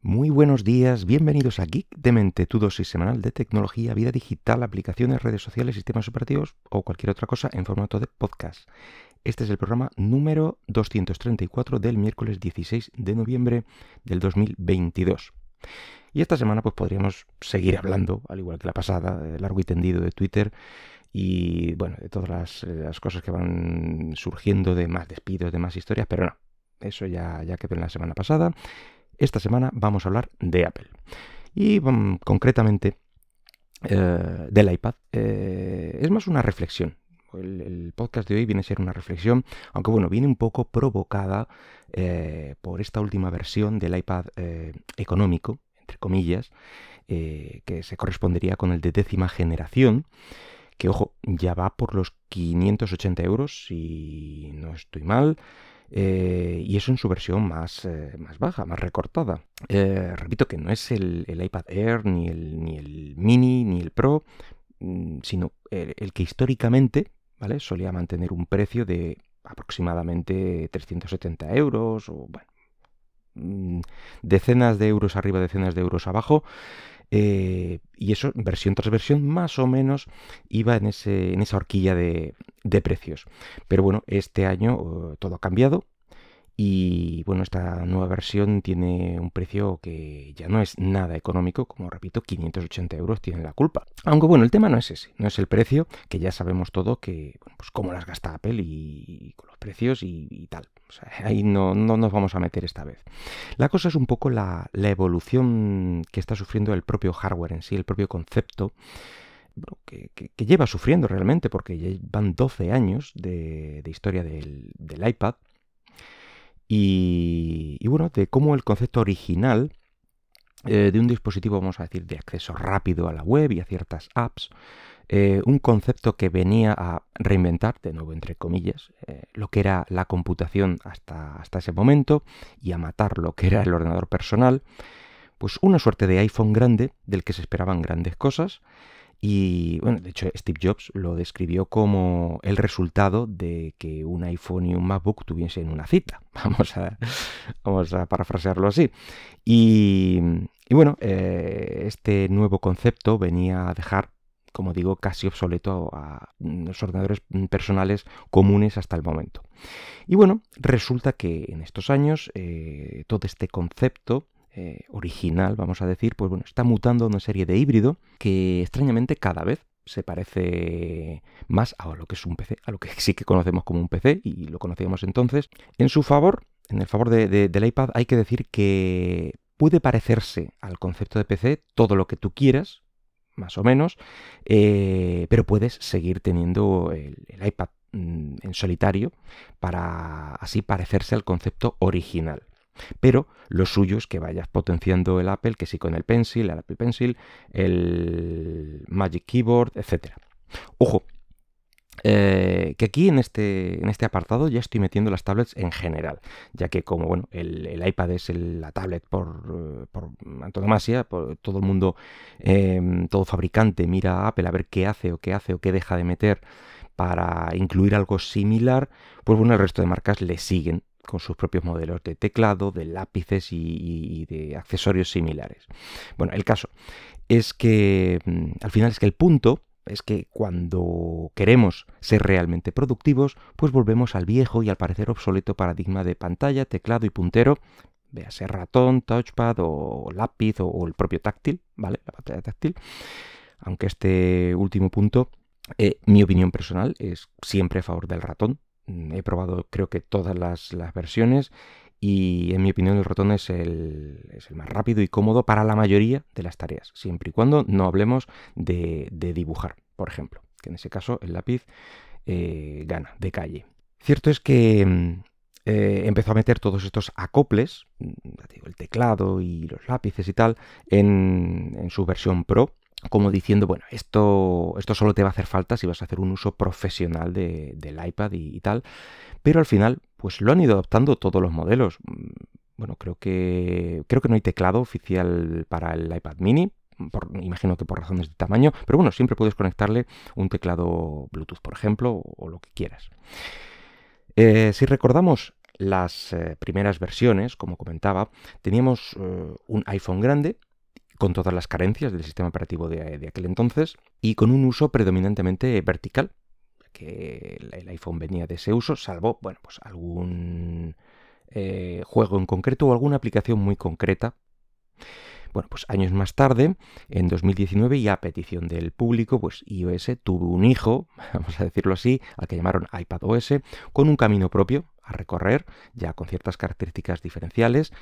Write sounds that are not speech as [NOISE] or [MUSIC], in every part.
Muy buenos días, bienvenidos a Geek de Mente, tu dosis semanal de tecnología, vida digital, aplicaciones, redes sociales, sistemas operativos o cualquier otra cosa en formato de podcast. Este es el programa número 234 del miércoles 16 de noviembre del 2022. Y esta semana pues podríamos seguir hablando, al igual que la pasada, largo y tendido de Twitter y bueno, de todas las, las, cosas que van surgiendo de más despidos, de más historias, pero no, eso ya, ya quedó en la semana pasada esta semana vamos a hablar de Apple. Y mm, concretamente eh, del iPad. Eh, es más una reflexión. El, podcast de hoy viene a ser una reflexión, aunque bueno, viene un poco provocada eh, por esta última versión del iPad económico, entre comillas, que se correspondería con el de décima generación que ojo, ya va por los 580 euros, si no estoy mal. Eh, y eso en su versión más, eh, más baja, más recortada. Eh, repito que no es el, iPad Air, ni el, ni el Mini, ni el Pro, mm, sino el, que históricamente ¿vale? solía mantener un precio de aproximadamente 370 euros o bueno, mm, decenas de euros arriba, decenas de euros abajo. Y eso, versión tras versión, más o menos iba en, ese, en esa horquilla de, precios. Pero bueno, este año uh, todo ha cambiado. Y bueno, esta nueva versión tiene un precio que ya no es nada económico, como repito, 580 euros tienen la culpa. Aunque bueno, el tema no es ese, no es el precio, que ya sabemos todo que, bueno, pues cómo las gasta Apple y, con los precios y, tal. O [LAUGHS] ahí no, no, nos vamos a meter esta vez. La cosa es un poco la, la evolución que está sufriendo el propio hardware en sí, el propio concepto que, lleva sufriendo realmente, porque van 12 años de, historia del, iPad. Y, bueno, de cómo el concepto original eh, de un dispositivo, vamos a decir, de acceso rápido a la web y a ciertas apps, eh, un concepto que venía a reinventar, de nuevo entre comillas, eh, lo que era la computación hasta, hasta ese momento y a matar lo que era el ordenador personal, pues una suerte de iPhone grande del que se esperaban grandes cosas y bueno, de hecho Steve Jobs lo describió como el resultado de que un iPhone y un MacBook tuviesen una cita. [LAUGHS] Vamos a, vamos a parafrasearlo así. Y, bueno, eh, este nuevo concepto venía a dejar, como digo, casi obsoleto a los ordenadores personales comunes hasta el momento. Y bueno, resulta que en estos años eh, todo este concepto eh, original, vamos a decir, pues bueno, está mutando una serie de híbrido que extrañamente cada vez se parece más a lo que es un PC, a lo que sí que conocemos como un PC y lo conocíamos entonces. En su favor, en el favor del iPad, hay que decir que puede parecerse al concepto de PC todo lo que tú quieras, más o menos, eh, pero puedes seguir teniendo el, iPad mm, en solitario para así parecerse al concepto original. Pero lo suyo es que vayas potenciando el Apple, que sí con el Pencil, el Apple Pencil, el Magic Keyboard, etc. Ojo, eh, que aquí en este, en este apartado ya estoy metiendo las tablets en general, ya que como bueno, el, iPad es la tablet por, por antonomasia, por, todo el mundo, em, todo fabricante mira a Apple a ver qué hace o qué hace o qué deja de meter para incluir algo similar, pues bueno, el resto de marcas le siguen con sus propios modelos de teclado, de lápices y, de accesorios similares. Bueno, el caso es que mm, al final es que el punto es que cuando queremos ser realmente productivos, pues volvemos al viejo y al parecer obsoleto paradigma de pantalla, teclado y puntero, véase ratón, touchpad o lápiz o, el propio táctil, ¿vale? La pantalla táctil. Aunque este último punto, eh, mi opinión personal es siempre a favor del ratón, Mm, he probado creo que todas las, versiones y en mi opinión el ratón es el, es el, más rápido y cómodo para la mayoría de las tareas, siempre y cuando no hablemos de, dibujar, por ejemplo, que en ese caso el lápiz eh, gana de calle. Cierto es que mm, eh, empezó a meter todos estos acoples, mm, el teclado y los lápices y tal, en, en su versión Pro, como diciendo, bueno, esto, esto solo te va a hacer falta si vas a hacer un uso profesional del iPad y, tal. Pero al final, pues lo han ido adoptando todos los modelos. Mm, bueno, creo que, creo que no hay teclado oficial para el iPad mini. imagino que por razones de tamaño, pero bueno, siempre puedes conectarle un teclado Bluetooth, por ejemplo, o, lo que quieras. Eh, si recordamos las eh, primeras versiones, como comentaba, teníamos eh, un iPhone grande con todas las carencias del sistema operativo de, aquel entonces y con un uso predominantemente vertical, que el, iPhone venía de ese uso, salvo, bueno, pues algún eh, juego en concreto o alguna aplicación muy concreta. Bueno, pues años más tarde, en 2019, y a petición del público, pues iOS tuvo un hijo, [LAUGHS] vamos a decirlo así, al que llamaron iPadOS, con un camino propio a recorrer, ya con ciertas características diferenciales,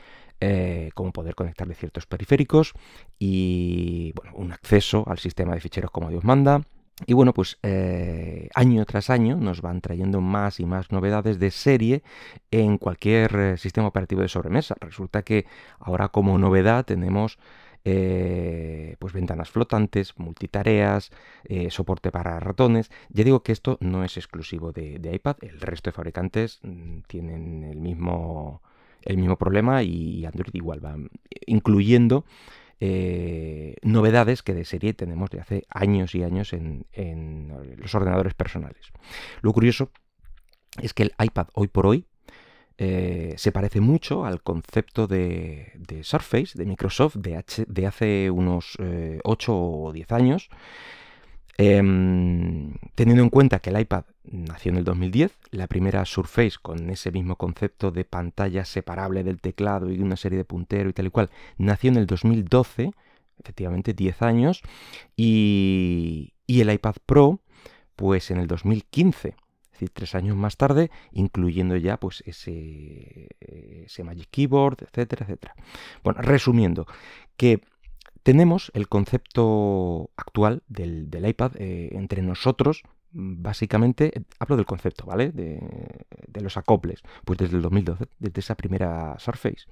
eh, como poder conectarle ciertos periféricos y bueno, un acceso al sistema de ficheros como Dios manda. Y bueno, pues eh, año tras año nos van trayendo más y más novedades de serie en cualquier eh, sistema operativo de sobremesa. Resulta que ahora como novedad tenemos pues ventanas flotantes, multitareas, soporte para ratones. Ya digo que esto no es exclusivo de, de iPad, el resto de fabricantes mm, tienen el mismo, el mismo problema y Android igual va incluyendo eh, novedades que de serie tenemos de hace años y años en, los ordenadores personales. Lo curioso es que el iPad hoy por hoy eh, se parece mucho al concepto de, Surface de Microsoft de, hace unos 8 eh, o 10 años, Em, teniendo en cuenta que el iPad nació en el 2010, la primera Surface con ese mismo concepto de pantalla separable del teclado y una serie de punteros y tal y cual, nació en el 2012, efectivamente 10 años, y, el iPad Pro, pues en el 2015 es decir, tres años más tarde, incluyendo ya pues ese, ese Magic Keyboard, etcétera, etcétera. Bueno, resumiendo, que tenemos el concepto actual del, iPad eh, entre nosotros, básicamente, hablo del concepto, ¿vale? De, los acoples, pues desde el 2012, desde esa primera Surface.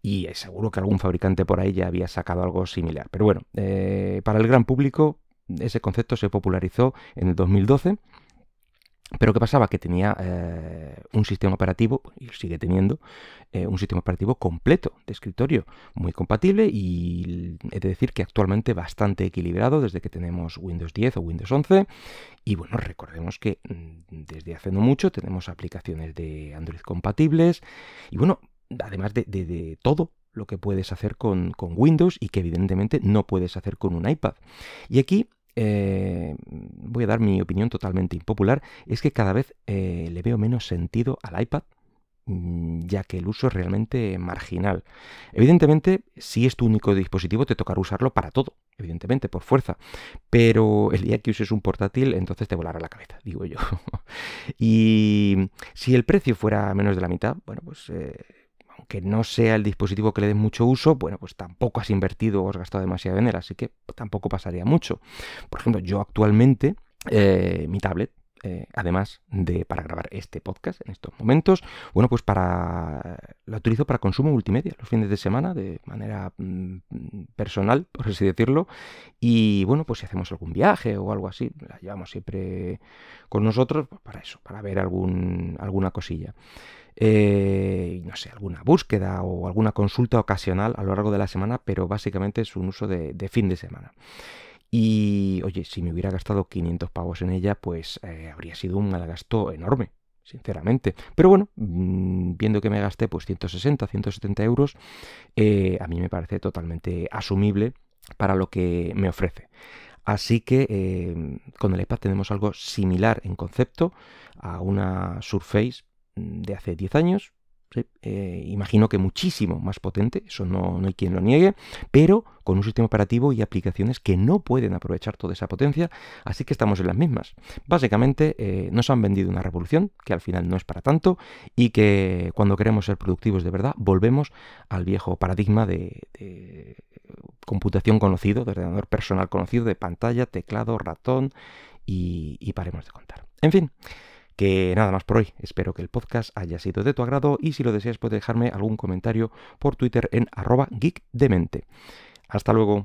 Y seguro que algún fabricante por ahí ya había sacado algo similar. Pero bueno, eh, para el gran público ese concepto se popularizó en el 2012 pero ¿qué pasaba? Que tenía eh, un sistema operativo, y sigue teniendo, eh, un sistema operativo completo de escritorio, muy compatible y he de decir que actualmente bastante equilibrado desde que tenemos Windows 10 o Windows 11. Y bueno, recordemos que mm, desde hace no mucho tenemos aplicaciones de Android compatibles y bueno, además de, todo lo que puedes hacer con, con Windows y que evidentemente no puedes hacer con un iPad. Y aquí eh, voy a dar mi opinión totalmente impopular, es que cada vez eh, le veo menos sentido al iPad mm, ya que el uso es realmente marginal. Evidentemente, si es tu único dispositivo, te tocará usarlo para todo, evidentemente, por fuerza. Pero el día que uses un portátil, entonces te volará la cabeza, digo yo. [LAUGHS] y si el precio fuera menos de la mitad, bueno, pues eh, que no sea el dispositivo que le den mucho uso, bueno, pues tampoco has invertido o has gastado demasiado en él, así que tampoco pasaría mucho. Por ejemplo, yo actualmente, eh, mi tablet, eh, además de para grabar este podcast en estos momentos, bueno, pues para la utilizo para consumo multimedia los fines de semana de manera mm, personal, por así decirlo, y bueno, pues si hacemos algún viaje o algo así, la llevamos siempre con nosotros pues para eso, para ver algún, alguna cosilla. Eh, no sé, alguna búsqueda o alguna consulta ocasional a lo largo de la semana, pero básicamente es un uso de, fin de semana. Y oye, si me hubiera gastado 500 pavos en ella, pues eh, habría sido un mal gasto enorme, sinceramente. Pero bueno, mm, viendo que me gasté pues 160, 170 euros, eh, a mí me parece totalmente asumible para lo que me ofrece. Así que con el iPad tenemos algo similar en concepto a una Surface de hace 10 años, eh, imagino que muchísimo más potente, eso no, hay quien lo niegue, pero con un sistema operativo y aplicaciones que no pueden aprovechar toda esa potencia, así que estamos en las mismas. Básicamente eh, nos han vendido una revolución que al final no es para tanto y que cuando queremos ser productivos de verdad volvemos al viejo paradigma de, computación conocido, de ordenador personal conocido, de pantalla, teclado, ratón y paremos de contar. En fin. Que nada más por hoy. Espero que el podcast haya sido de tu agrado y si lo deseas puedes dejarme algún comentario por Twitter en arroba geekdemente. Hasta luego.